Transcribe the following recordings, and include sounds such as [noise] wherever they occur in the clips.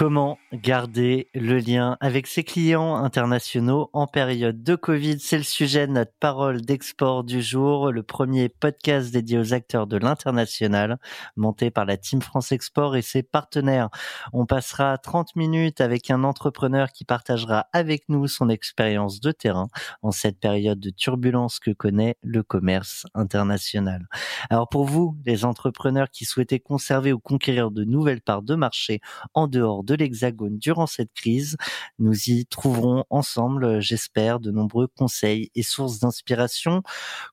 Comment garder le lien avec ses clients internationaux en période de Covid? C'est le sujet de notre parole d'export du jour, le premier podcast dédié aux acteurs de l'international, monté par la Team France Export et ses partenaires. On passera 30 minutes avec un entrepreneur qui partagera avec nous son expérience de terrain en cette période de turbulence que connaît le commerce international. Alors pour vous, les entrepreneurs qui souhaitaient conserver ou conquérir de nouvelles parts de marché en dehors de de l'Hexagone durant cette crise. Nous y trouverons ensemble, j'espère, de nombreux conseils et sources d'inspiration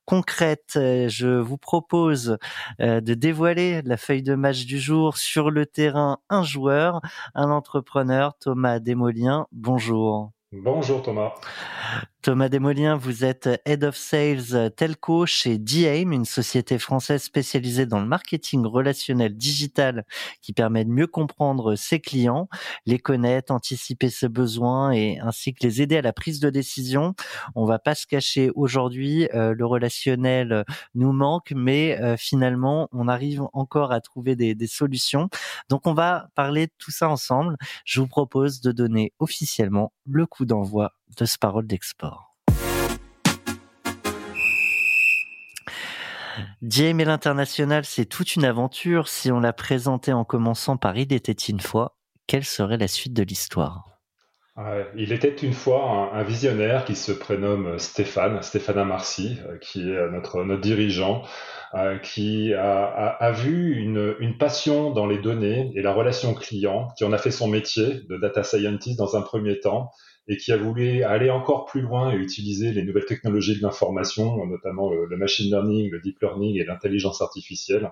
concrètes. Je vous propose euh, de dévoiler la feuille de match du jour sur le terrain. Un joueur, un entrepreneur, Thomas Desmoliens. Bonjour. Bonjour Thomas. Thomas Desmoliens, vous êtes Head of Sales Telco chez DAIM, une société française spécialisée dans le marketing relationnel digital qui permet de mieux comprendre ses clients, les connaître, anticiper ses besoins et ainsi que les aider à la prise de décision. On va pas se cacher aujourd'hui, euh, le relationnel nous manque, mais euh, finalement, on arrive encore à trouver des, des solutions. Donc, on va parler de tout ça ensemble. Je vous propose de donner officiellement le coup d'envoi de ce parole d'export. James et l'international, c'est toute une aventure. Si on l'a présenté en commençant par Il était une fois, quelle serait la suite de l'histoire? Il était une fois un, visionnaire qui se prénomme Stéphane, Stéphane Amarcy, euh, qui est notre, notre dirigeant, euh, qui a, vu une, une, passion dans les données et la relation client, qui en a fait son métier de data scientist dans un premier temps, et qui a voulu aller encore plus loin et utiliser les nouvelles technologies de l'information, notamment le, machine learning, le deep learning et l'intelligence artificielle,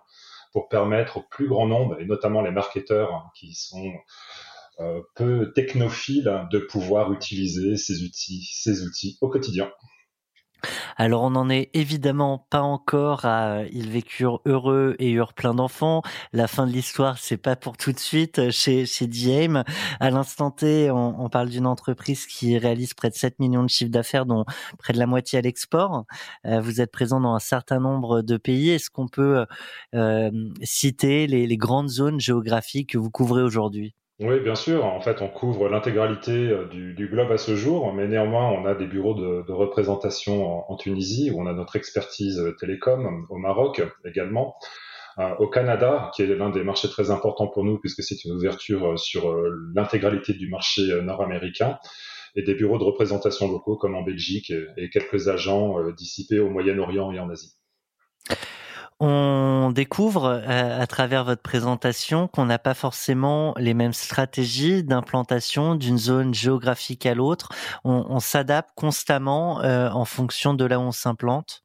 pour permettre au plus grand nombre, et notamment les marketeurs qui sont euh, peu technophiles, de pouvoir utiliser ces outils, ces outils au quotidien. Alors on n'en est évidemment pas encore à ils vécurent heureux et eurent plein d'enfants. La fin de l'histoire, c'est pas pour tout de suite chez chez Diem. À l'instant T, on, parle d'une entreprise qui réalise près de 7 millions de chiffres d'affaires, dont près de la moitié à l'export. Euh, vous êtes présent dans un certain nombre de pays. Est-ce qu'on peut euh, citer les grandes zones géographiques que vous couvrez aujourd'hui? Oui, bien sûr. En fait, on couvre l'intégralité euh, du, globe à ce jour, mais néanmoins, on a des bureaux de, représentation en, Tunisie, où on a notre expertise euh, télécom, au Maroc également, euh, au Canada, qui est l'un des marchés très importants pour nous, puisque c'est une ouverture sur l'intégralité du marché nord-américain, et des bureaux de représentation locaux comme en Belgique et quelques agents dissipés au Moyen-Orient et en Asie. On découvre euh, à, travers votre présentation qu'on n'a pas forcément les mêmes stratégies d'implantation d'une zone géographique à l'autre. On, s'adapte constamment euh, en fonction de là où on s'implante.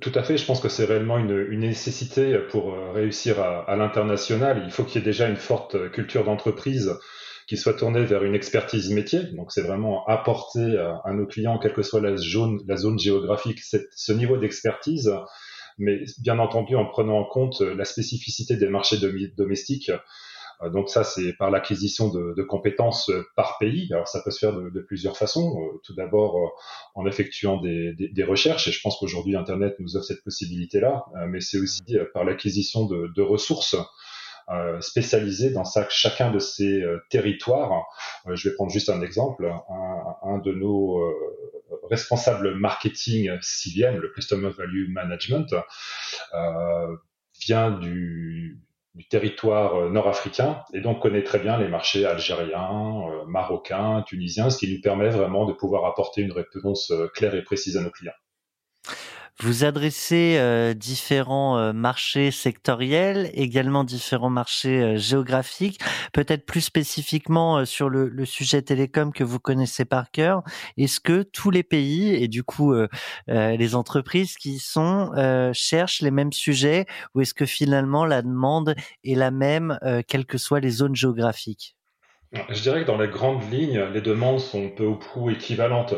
Tout à fait, je pense que c'est réellement une, nécessité pour euh, réussir à, l'international. Il faut qu'il y ait déjà une forte culture d'entreprise qui soit tournée vers une expertise métier. Donc c'est vraiment apporter à, nos clients, quelle que soit la zone, la zone géographique, ce niveau d'expertise mais bien entendu en prenant en compte la spécificité des marchés domestiques. Euh, donc ça, c'est par l'acquisition de, compétences par pays. Alors ça peut se faire de, plusieurs façons. Euh, tout d'abord euh, en effectuant des, recherches, et je pense qu'aujourd'hui Internet nous offre cette possibilité-là, mais c'est aussi par l'acquisition de, ressources euh, spécialisés dans chacun de ces euh, territoires. Euh, je vais prendre juste un exemple. Un, de nos responsables marketing CVM, le Customer Value Management, vient du, du territoire nord-africain et donc connaît très bien les marchés algériens, marocains, tunisiens, ce qui nous permet vraiment de pouvoir apporter une réponse claire et précise à nos clients. Vous adressez euh, différents euh, marchés sectoriels, également différents marchés euh, géographiques, peut-être plus spécifiquement sur le, le, sujet télécom que vous connaissez par cœur. Est-ce que tous les pays et du coup les entreprises qui sont cherchent les mêmes sujets ou est-ce que finalement la demande est la même quelles que soient les zones géographiques? Je dirais que dans les grandes lignes, les demandes sont peu ou prou équivalentes.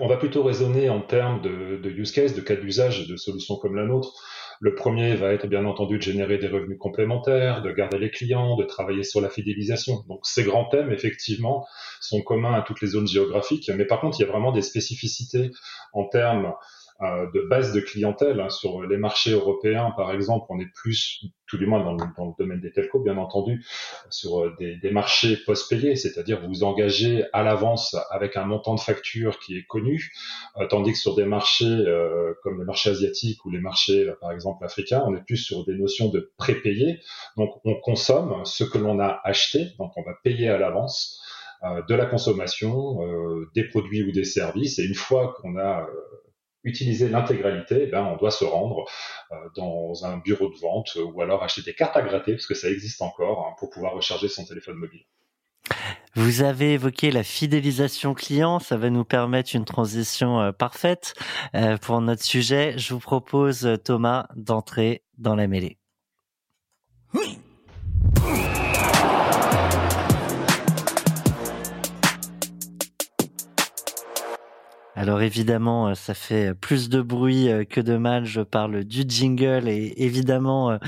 On va plutôt raisonner en termes de, de use case, de cas d'usage de solutions comme la nôtre. Le premier va être bien entendu de générer des revenus complémentaires, de garder les clients, de travailler sur la fidélisation. Donc ces grands thèmes, effectivement, sont communs à toutes les zones géographiques, mais par contre, il y a vraiment des spécificités en termes de base de clientèle. Hein. Sur les marchés européens, par exemple, on est plus, tout du moins dans le, dans le domaine des telcos, bien entendu, sur euh, des, des marchés post-payés, c'est-à-dire vous engagez à l'avance avec un montant de facture qui est connu, euh, tandis que sur des marchés euh, comme le marché asiatique ou les marchés, par exemple, africains, on est plus sur des notions de prépayé. Donc, on consomme ce que l'on a acheté, donc on va payer à l'avance de la consommation, des produits ou des services. Et une fois qu'on a utiliser l'intégralité, eh ben, on doit se rendre euh, dans un bureau de vente ou alors acheter des cartes à gratter, parce que ça existe encore, hein, pour pouvoir recharger son téléphone mobile. Vous avez évoqué la fidélisation client, ça va nous permettre une transition euh, parfaite euh, pour notre sujet. Je vous propose, Thomas, d'entrer dans la mêlée. Oui. Alors évidemment, euh, ça fait plus de bruit euh, que de mal. Je parle du jingle et évidemment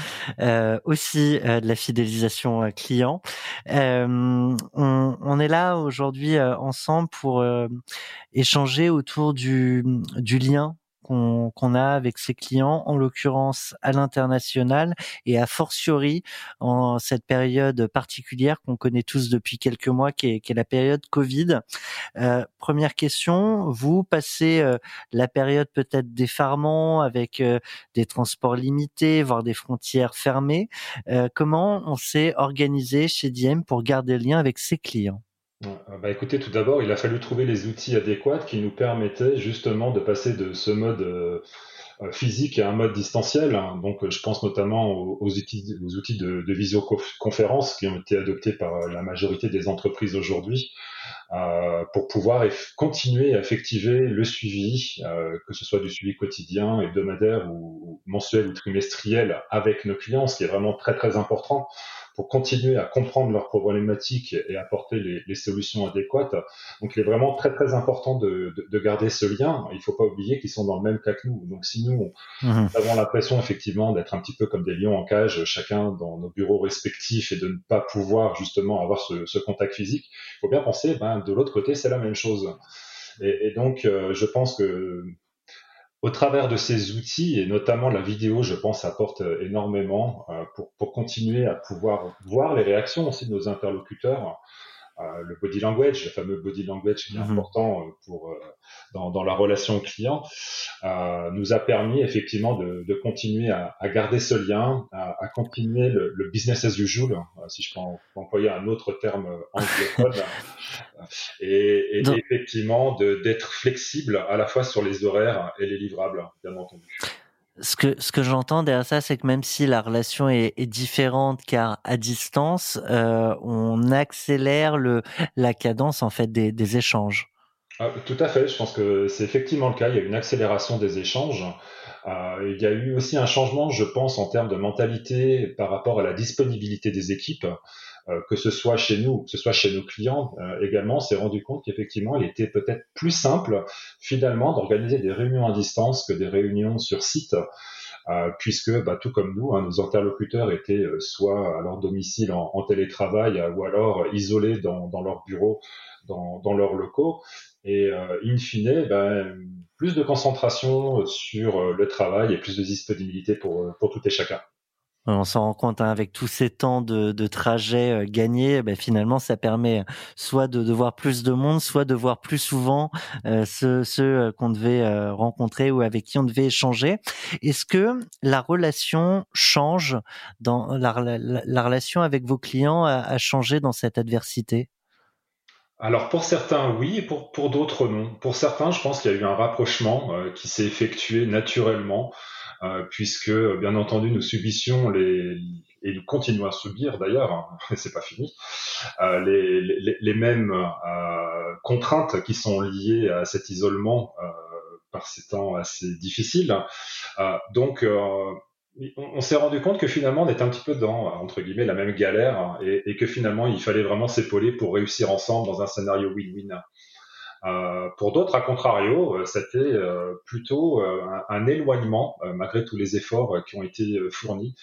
euh, aussi de la fidélisation client. on, on, est là aujourd'hui ensemble pour échanger autour du, du lien qu'on a avec ses clients, en l'occurrence à l'international et a fortiori en cette période particulière qu'on connaît tous depuis quelques mois, qui est, qui est la période Covid. Euh, première question, vous passez euh, la période peut-être d'effarement avec euh, des transports limités, voire des frontières fermées. Euh, comment on s'est organisé chez Diem pour garder le lien avec ses clients? Bah écoutez, tout d'abord, il a fallu trouver les outils adéquats qui nous permettaient justement de passer de ce mode euh, euh, physique à un mode distanciel. Donc, je pense notamment aux, outils, de, visioconférence qui ont été adoptés par la majorité des entreprises aujourd'hui euh, pour pouvoir continuer à effectiver le suivi, euh, que ce soit du suivi quotidien, hebdomadaire ou mensuel ou trimestriel avec nos clients, ce qui est vraiment très très important pour continuer à comprendre leurs problématiques et apporter les, les, solutions adéquates. Donc, il est vraiment très très important de, de, de garder ce lien. Il ne faut pas oublier qu'ils sont dans le même cas que nous. Donc, si nous mmh. avons l'impression effectivement d'être un petit peu comme des lions en cage, chacun dans nos bureaux respectifs, et de ne pas pouvoir justement avoir ce, ce contact physique, il faut bien penser, ben, de l'autre côté, c'est la même chose. Et, et donc, euh, je pense que au travers de ces outils, et notamment la vidéo, je pense, apporte euh, énormément euh, pour, continuer à pouvoir voir les réactions aussi de nos interlocuteurs le body language, le fameux body language qui est mhm. important euh, pour euh, dans, dans, la relation client, nous a permis effectivement de, de continuer à, à, garder ce lien, à, à continuer le, le, business as usual, si je peux, employer un autre terme anglophone, [laughs] et, et effectivement d'être flexible à la fois sur les horaires et les livrables, bien entendu ce que ce que j'entends derrière ça, c'est que même si la relation est, est différente, car à distance, euh, on accélère le la cadence en fait des, des échanges. Ah, tout à fait. Je pense que c'est effectivement le cas. Il y a une accélération des échanges. Euh, il y a eu aussi un changement, je pense, en termes de mentalité par rapport à la disponibilité des équipes. Euh, que ce soit chez nous, que ce soit chez nos clients euh, également, s'est rendu compte qu'effectivement, il était peut-être plus simple finalement d'organiser des réunions à distance que des réunions sur site. Puisque bah, tout comme nous, hein, nos interlocuteurs étaient soit à leur domicile en, en télétravail ou alors isolés dans, dans leur bureau, dans, dans leurs locaux. Et in fine, ben, plus de concentration sur le travail et plus de disponibilité pour, pour tout et chacun. On s'en rend compte hein, avec tous ces temps de, trajet euh, gagnés, ben, finalement ça permet soit de, voir plus de monde, soit de voir plus souvent euh, ceux, euh, qu'on devait euh, rencontrer ou avec qui on devait échanger. Est-ce que la relation change dans la, la, la relation avec vos clients a, changé dans cette adversité? Alors pour certains oui, et pour, pour d'autres non. Pour certains, je pense qu'il y a eu un rapprochement qui s'est effectué naturellement euh, puisque bien entendu nous subissions les et nous continuons à subir d'ailleurs, hein, [laughs] c'est pas fini, euh, les, les, les, mêmes euh, contraintes qui sont liées à cet isolement euh, par ces temps assez difficiles. Euh, donc on, s'est rendu compte que finalement on était un petit peu dans entre guillemets la même galère et, et que finalement il fallait vraiment s'épauler pour réussir ensemble dans un scénario win-win. pour d'autres, à contrario, c'était plutôt un, éloignement, malgré tous les efforts qui ont été fournis,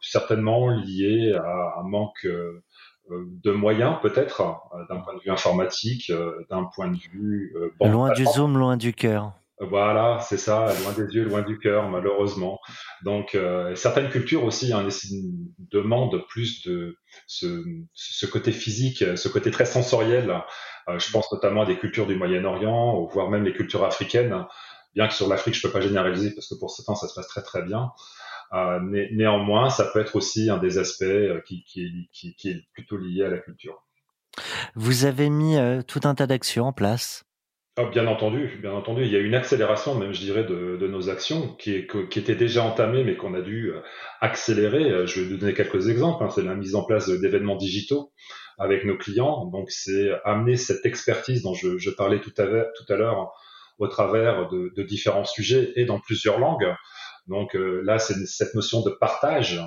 certainement lié à un manque de moyens peut-être d'un point de vue informatique, d'un point de vue loin du zoom, loin du cœur. Voilà, c'est ça, loin des yeux, loin du cœur, malheureusement. Donc, euh, certaines cultures aussi hein, demandent plus de ce, côté physique, ce côté très sensoriel. Euh, je pense notamment à des cultures du Moyen-Orient, voire même les cultures africaines. Bien que sur l'Afrique, je peux pas généraliser parce que pour ce temps, ça se passe très très bien. Euh, néanmoins, ça peut être aussi un des aspects euh, qui, qui, qui, qui, est plutôt lié à la culture. Vous avez mis euh, tout un tas d'actions en place ah, bien entendu, bien entendu. Il y a une accélération, même je dirais, de, de nos actions qui, qui était déjà entamée, mais qu'on a dû euh, accélérer. Euh, je vais vous donner quelques exemples. Hein. C'est la mise en place d'événements digitaux avec nos clients. Donc, c'est amener cette expertise dont je, je parlais tout à, tout à l'heure au travers de, de, différents sujets et dans plusieurs langues. Donc euh, là, c'est cette notion de partage.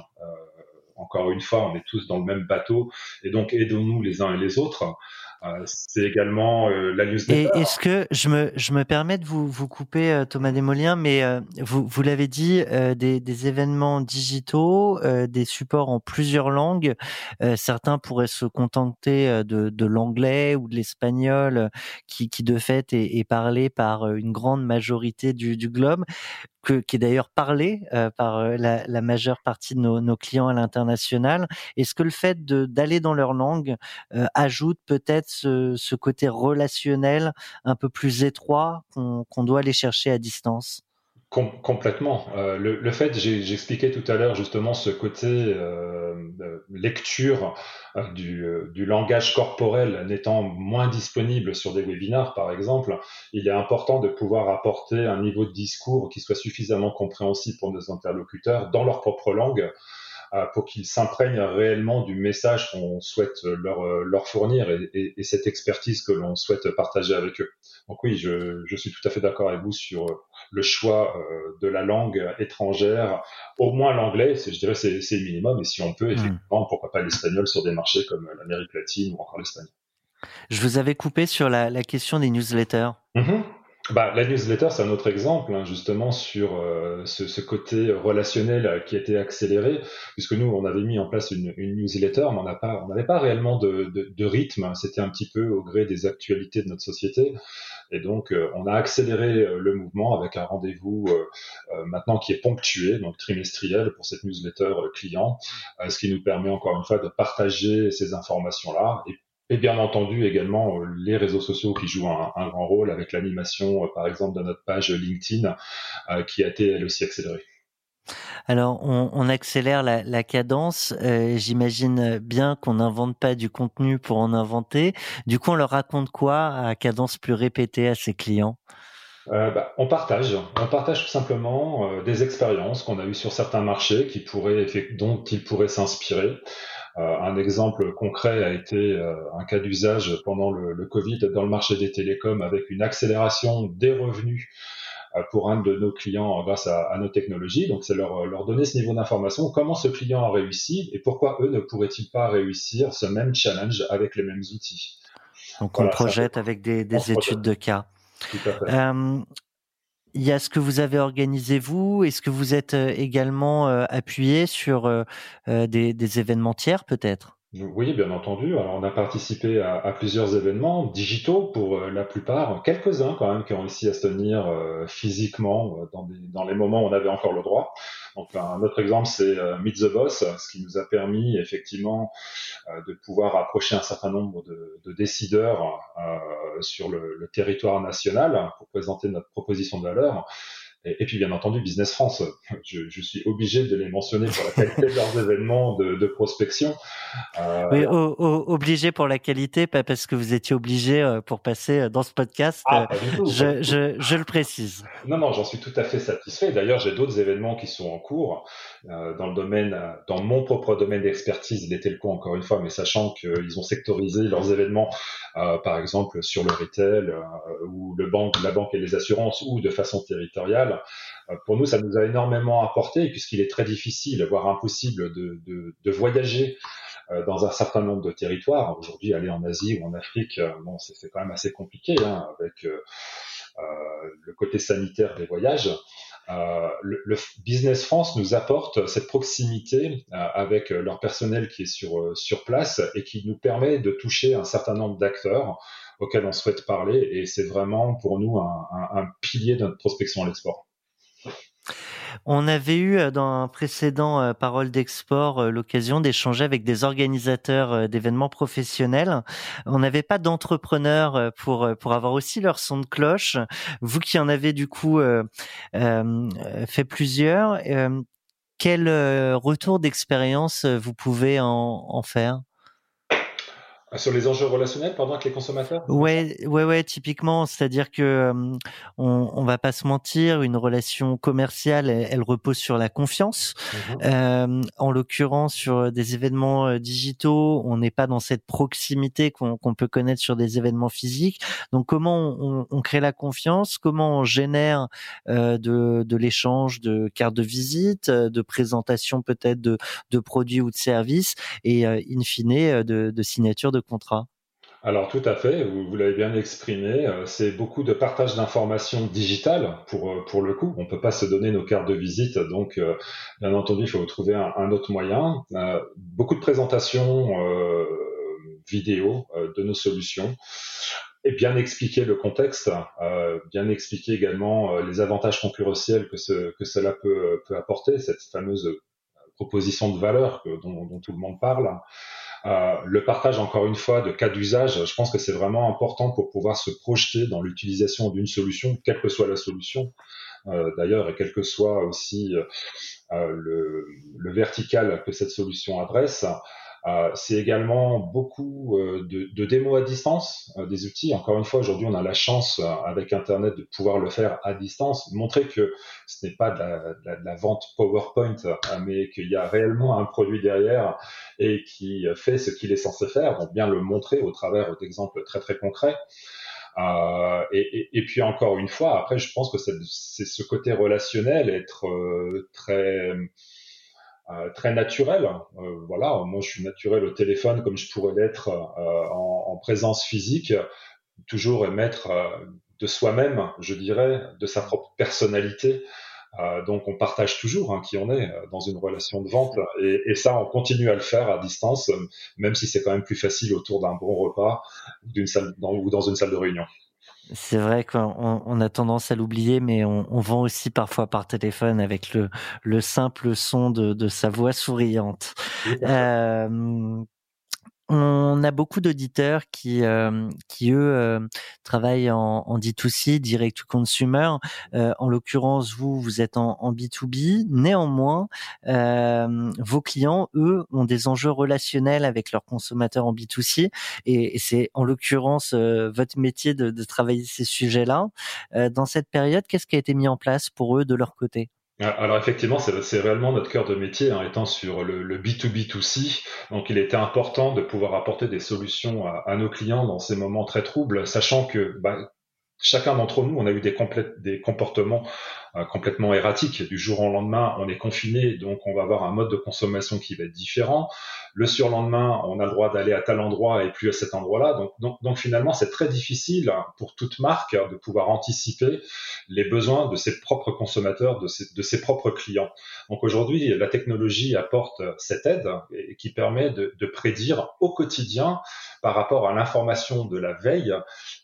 encore une fois, on est tous dans le même bateau, et donc aidons-nous les uns et les autres. Euh, c'est également euh, la newsletter. Et est-ce que je me, permets de vous, couper, euh, Thomas Desmoliens, mais vous, vous l'avez dit, des, événements digitaux, des supports en plusieurs langues. certains pourraient se contenter de, l'anglais ou de l'espagnol, qui, de fait est, parlé par une grande majorité du globe qui est d'ailleurs parlé euh, par euh, la, la, majeure partie de nos, nos clients à l'international. Est-ce que le fait d'aller dans leur langue euh, ajoute peut-être ce, ce, côté relationnel un peu plus étroit qu'on doit aller chercher à distance? Complètement. Euh, le, le, fait, j'expliquais tout à l'heure justement ce côté euh, lecture euh, du, euh, du, langage corporel n'étant moins disponible sur des webinars, par exemple, il est important de pouvoir apporter un niveau de discours qui soit suffisamment compréhensible pour nos interlocuteurs dans leur propre langue euh, pour qu'ils s'imprègnent réellement du message qu'on souhaite leur, euh, leur fournir et, et, et, cette expertise que l'on souhaite partager avec eux. Donc oui, je, je suis tout à fait d'accord avec vous sur le choix euh, de la langue étrangère, au moins l'anglais, je dirais c'est le minimum, et si on peut, hmm. effectivement, pourquoi pas l'espagnol sur des marchés comme l'Amérique latine ou encore l'Espagne. Je vous avais coupé sur la, la question des newsletters. Mm bah, la newsletter, c'est un autre exemple, hein, justement, sur euh, ce, ce, côté relationnel euh, qui a été accéléré, puisque nous, on avait mis en place une, une newsletter, mais on n'avait pas, réellement de, de, de rythme, hein. c'était un petit peu au gré des actualités de notre société. Et donc, euh, on a accéléré le mouvement avec un rendez-vous maintenant qui est ponctué, donc trimestriel pour cette newsletter client, ce qui nous permet encore une fois de partager ces informations-là et bien entendu également euh, les réseaux sociaux qui jouent un, un grand rôle avec l'animation, euh, par exemple, de notre page LinkedIn, euh, qui a été elle aussi accélérée. Alors, on, on accélère la, la cadence. Euh, J'imagine bien qu'on n'invente pas du contenu pour en inventer. Du coup, on leur raconte quoi à cadence plus répétée à ses clients? Euh, bah, on partage, on partage tout simplement euh, des expériences qu'on a eues sur certains marchés qui pourraient, dont ils pourraient s'inspirer. Euh, un exemple concret a été euh, un cas d'usage pendant le, le, Covid dans le marché des télécoms avec une accélération des revenus euh, pour un de nos clients grâce à, à nos technologies. Donc, c'est leur, leur donner ce niveau d'information, comment ce client a réussi et pourquoi eux ne pourraient-ils pas réussir ce même challenge avec les mêmes outils? Donc, on projette avec des, des études de cas. Tout à fait. Euh, il y a ce que vous avez organisé vous. Est-ce que vous êtes euh, également euh, appuyé sur euh, des, des événements tiers peut-être? Oui, bien entendu. Alors, on a participé à, plusieurs événements digitaux pour la plupart, quelques-uns quand même qui ont réussi à se tenir physiquement dans, des, dans, les moments où on avait encore le droit. Donc, un autre exemple, c'est Meet the Boss, ce qui nous a permis effectivement de pouvoir approcher un certain nombre de, de décideurs sur le, le, territoire national pour présenter notre proposition de valeur. Et, et, puis bien entendu Business France, je, je, suis obligé de les mentionner pour la qualité de leurs événements de, de prospection. Euh... Oui, o, o, obligé pour la qualité, pas parce que vous étiez obligé euh, pour passer euh, dans ce podcast. Ah, tout, je, je, je, le précise. Non, non, j'en suis tout à fait satisfait. D'ailleurs, j'ai d'autres événements qui sont en cours euh, dans le domaine, dans mon propre domaine d'expertise, les telcos encore une fois, mais sachant qu'ils ont sectorisé leurs événements, par exemple sur le retail ou le banque, la banque et les assurances, ou de façon territoriale international. pour nous, ça nous a énormément apporté puisqu'il est très difficile, voire impossible de, voyager dans un certain nombre de territoires. Aujourd'hui, aller en Asie ou en Afrique, bon, c'est quand même assez compliqué hein, avec le côté sanitaire des voyages. Euh, le, Business France nous apporte cette proximité euh, avec leur personnel qui est euh, sur place et qui nous permet de toucher un certain nombre d'acteurs auxquels on souhaite parler. Et c'est vraiment pour nous un, pilier de notre prospection à l'export. On avait eu euh, dans un précédent euh, Parole d'export euh, l'occasion d'échanger avec des organisateurs d'événements professionnels. On n'avait pas d'entrepreneurs pour pour avoir aussi leur son de cloche. Vous qui en avez du coup fait plusieurs, quel retour d'expérience vous pouvez en faire? Sur les enjeux relationnels, pardon, avec les consommateurs? Ouais, ouais, ouais, typiquement, c'est-à-dire que on, on va pas se mentir, une relation commerciale, elle, repose sur la confiance. Mmh euh, en l'occurrence, sur des événements euh, digitaux, on n'est pas dans cette proximité qu'on peut connaître sur des événements physiques. Donc, comment on, on crée la confiance? Comment on génère euh, de, de l'échange de cartes de visite, de présentation peut-être de, de produits ou de services, et euh, in fine de, de signature de contrat alors tout à fait, vous, l'avez bien exprimé, euh, c'est beaucoup de partage d'informations digitales pour, euh, pour le coup. On ne peut pas se donner nos cartes de visite, donc euh, bien entendu, il faut trouver un, autre moyen. beaucoup de présentations vidéo de nos solutions et bien expliquer le contexte, bien expliquer également les avantages concurrentiels que, que cela peut, apporter, cette fameuse proposition de valeur dont, tout le monde parle. Euh, le partage, encore une fois, de cas d'usage, je pense que c'est vraiment important pour pouvoir se projeter dans l'utilisation d'une solution, quelle que soit la solution. Euh, d'ailleurs, et quel que soit aussi euh, le, le, vertical que cette solution adresse. Euh, c'est également beaucoup euh, de, de démos à distance euh, des outils. Encore une fois, aujourd'hui, on a la chance avec Internet de pouvoir le faire à distance, montrer que ce n'est pas de la, de la, vente PowerPoint, mais qu'il y a réellement un produit derrière et qui fait ce qu'il est censé faire. Donc bien le montrer au travers d'exemples très très concrets. Euh, et, et, et, puis encore une fois, après, je pense que c'est ce côté relationnel, être très euh, très naturel. Euh, voilà, moi je suis naturel au téléphone comme je pourrais l'être euh, en, en, présence physique, toujours émettre de soi-même, je dirais, de sa propre personnalité. donc on partage toujours hein, qui on est dans une relation de vente et, et, ça on continue à le faire à distance, même si c'est quand même plus facile autour d'un bon repas ou, salle, ou dans une salle de réunion. C'est vrai qu'on on a tendance à l'oublier, mais on, on, vend aussi parfois par téléphone avec le, le simple son de, de sa voix souriante. euh, on a beaucoup d'auditeurs qui, euh, qui eux euh, travaillent en, en, D2C, direct to consumer. Euh, en l'occurrence, vous, vous êtes en, en B2B. Néanmoins, vos clients, eux, ont des enjeux relationnels avec leurs consommateurs en B2C, et, et c'est en l'occurrence votre métier de, travailler ces sujets-là. dans cette période, qu'est-ce qui a été mis en place pour eux de leur côté? Alors effectivement, c'est réellement notre cœur de métier, hein, étant sur le, le, B2B2C. Donc il était important de pouvoir apporter des solutions à, nos clients dans ces moments très troubles, sachant que bah, chacun d'entre nous, on a eu des, des comportements complètement erratiques. Du jour au lendemain, on est confiné, donc on va avoir un mode de consommation qui va être différent. Le surlendemain, on a le droit d'aller à tel endroit et plus à cet endroit-là. Donc, donc, donc, finalement, c'est très difficile pour toute marque de pouvoir anticiper les besoins de ses propres consommateurs, de ses, de ses propres clients. Donc aujourd'hui, la technologie apporte cette aide et, qui permet de, de prédire au quotidien par rapport à l'information de la veille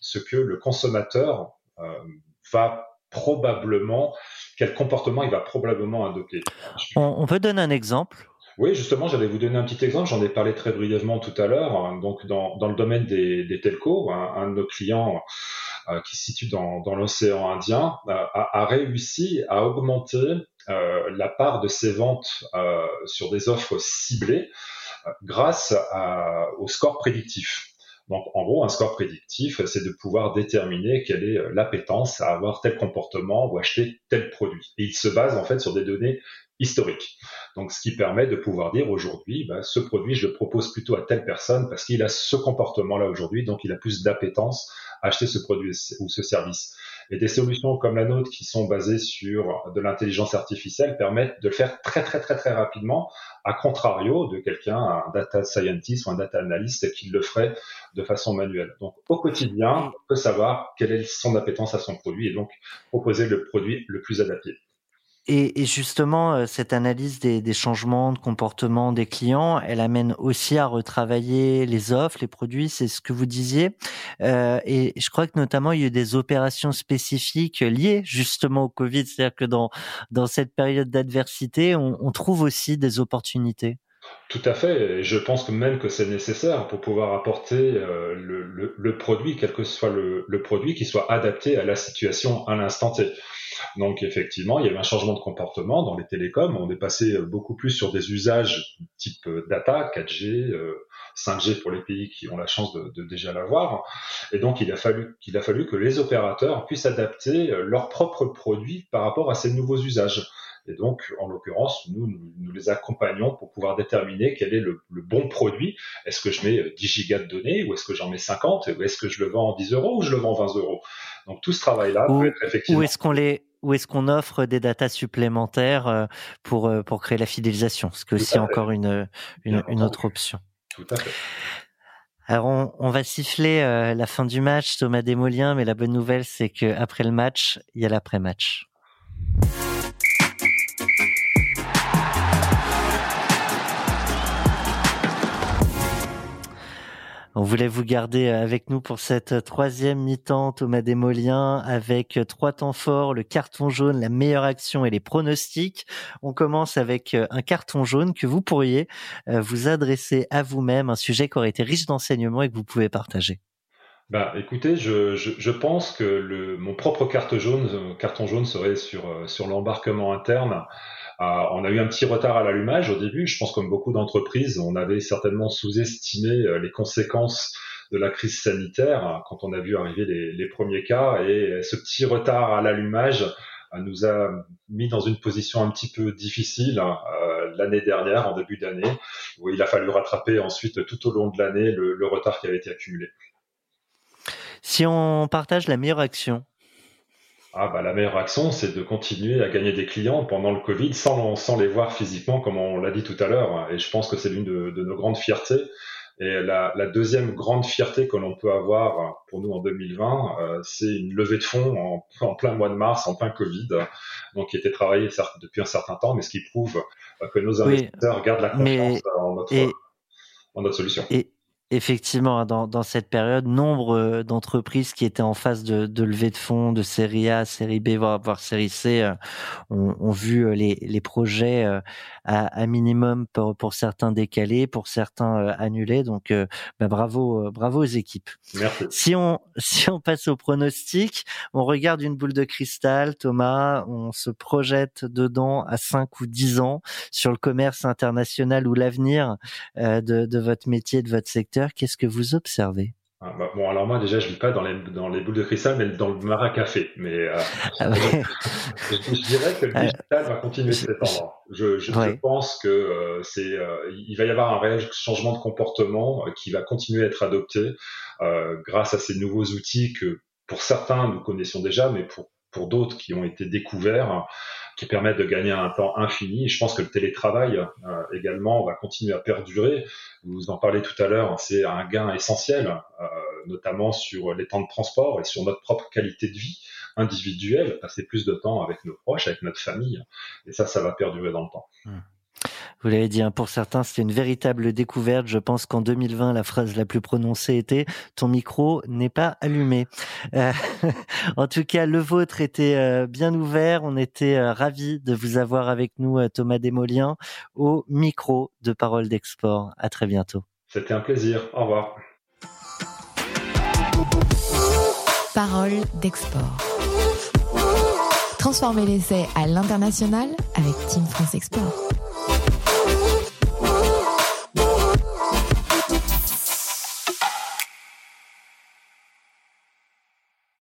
ce que le consommateur euh, va probablement, quel comportement il va probablement adopter. On, peut donner un exemple? Oui, justement, j'allais vous donner un petit exemple. J'en ai parlé très brièvement tout à l'heure. Donc, dans, dans, le domaine des, des telcos, un, de nos clients euh, qui se situe dans, dans l'océan Indien euh, a, a, réussi à augmenter euh, la part de ses ventes sur des offres ciblées grâce à, au score prédictif. Donc, en gros, un score prédictif, c'est de pouvoir déterminer quelle est euh, l'appétence à avoir tel comportement ou acheter tel produit. Et il se base en fait sur des données historiques. Donc, ce qui permet de pouvoir dire aujourd'hui, bah, ce produit, je le propose plutôt à telle personne parce qu'il a ce comportement-là aujourd'hui, donc il a plus d'appétence à acheter ce produit ou ce service. Et des solutions comme la nôtre qui sont basées sur de l'intelligence artificielle permettent de le faire très très très très rapidement, à contrario de quelqu'un, un data scientist ou un data analyst qui le ferait de façon manuelle. Donc au quotidien, on peut savoir quelle est son appétence à son produit et donc proposer le produit le plus adapté. Et, justement, euh, cette analyse des, changements de comportement des clients, elle amène aussi à retravailler les offres, les produits, c'est ce que vous disiez. Euh, et je crois que notamment, il y a eu des opérations spécifiques liées justement au Covid, c'est-à-dire que dans, dans cette période d'adversité, on, trouve aussi des opportunités. Tout à fait. Et je pense que même que c'est nécessaire pour pouvoir apporter euh, le, produit, quel que soit le, le, produit, qui soit adapté à la situation à l'instant T. Donc effectivement, il y avait un changement de comportement dans les télécoms. On est passé euh, beaucoup plus sur des usages type euh, data, 4G, 5G euh, pour les pays qui ont la chance de, déjà l'avoir. Et donc il a fallu qu'il a fallu que les opérateurs puissent adapter leurs propres produits par rapport à ces nouveaux usages. Et donc, en l'occurrence, nous, nous, les accompagnons pour pouvoir déterminer quel est le, bon produit. Est-ce que je mets 10 gigas de données ou est-ce que j'en mets 50 ou est-ce que je le vends en 10 euros ou je le vends en 20 euros? Donc tout ce travail-là peut être effectivement. Où est-ce qu'on les ou est-ce qu'on offre des datas supplémentaires euh, pour, euh, pour créer la fidélisation? Ce qui est aussi encore une, une, autre option. Tout à fait. Alors on, va siffler euh, la fin du match, Thomas Desmoliens, mais la bonne nouvelle c'est qu'après le match, il y a l'après-match. On voulait vous garder euh, avec nous pour cette euh, troisième mi-temps, Thomas Desmoliens, avec euh, trois temps forts, le carton jaune, la meilleure action et les pronostics. On commence avec un carton jaune que vous pourriez vous adresser à vous-même, un sujet qui aurait été riche d'enseignements et que vous pouvez partager. Bah, écoutez, je, pense que mon propre carte jaune, carton jaune serait sur l'embarquement interne. Euh, on a eu un petit retard à l'allumage au début. Je pense comme beaucoup d'entreprises, on avait certainement sous-estimé euh, les conséquences de la crise sanitaire hein, quand on a vu arriver les, premiers cas. Et ce petit retard à l'allumage euh, nous a mis dans une position un petit peu difficile hein, l'année dernière, en début d'année, où il a fallu rattraper ensuite tout au long de l'année le retard qui avait été accumulé. Si on partage la meilleure action ah bah la meilleure action, c'est de continuer à gagner des clients pendant le Covid sans, sans les voir physiquement, comme on l'a dit tout à l'heure. Et je pense que c'est l'une de, de, nos grandes fiertés. Et la, la deuxième grande fierté que l'on peut avoir pour nous en 2020, euh, c'est une levée de fonds en, en, plein mois de mars, en plein Covid, donc qui était travaillée depuis un certain temps, mais ce qui prouve que nos investisseurs gardent la confiance en, notre, en notre solution. Effectivement, hein, dans, dans, cette période, nombre euh, d'entreprises qui étaient en phase de, de levée de fonds, de série A, série B, voire, voire série C, euh, ont, ont, vu euh, les, les projets à, à, minimum pour, pour, certains décalés, pour certains annulés. Donc, bah, bravo, bravo aux équipes. Merci. Si on, si on passe au pronostic, on regarde une boule de cristal, Thomas, on se projette dedans à 5 ou 10 ans sur le commerce international ou l'avenir de, de votre métier, de votre secteur qu'est-ce que vous observez? Ah, bah, bon, alors moi déjà, je vis pas dans les, dans les boules de cristal, mais dans le marin café. Mais euh, ah [laughs] je, dirais que le euh, digital va continuer de s'étendre. Je, je, je, pense que euh, c'est, euh, il va y avoir un réel changement de comportement qui va continuer à être adopté grâce à ces nouveaux outils que, pour certains, nous connaissions déjà, mais pour pour d'autres qui ont été découverts, qui permettent de gagner un temps infini. Je pense que le télétravail euh, également va continuer à perdurer. Vous en parlez tout à l'heure, c'est un gain essentiel, euh, notamment sur les temps de transport et sur notre propre qualité de vie individuelle, passer plus de temps avec nos proches, avec notre famille. Et ça, ça va perdurer dans le temps. Mmh. Vous l'avez dit, hein, pour certains, c'était une véritable découverte. Je pense qu'en 2020, la phrase la plus prononcée était « ton micro n'est pas allumé [laughs] euh, [laughs] En tout cas, le vôtre était euh, bien ouvert. On était euh, ravis de vous avoir avec nous, Thomas Desmoliens, au micro de Parole d'Export. À très bientôt. C'était un plaisir. Au revoir. Parole d'Export. Transformer l'essai à l'international avec Team France Export.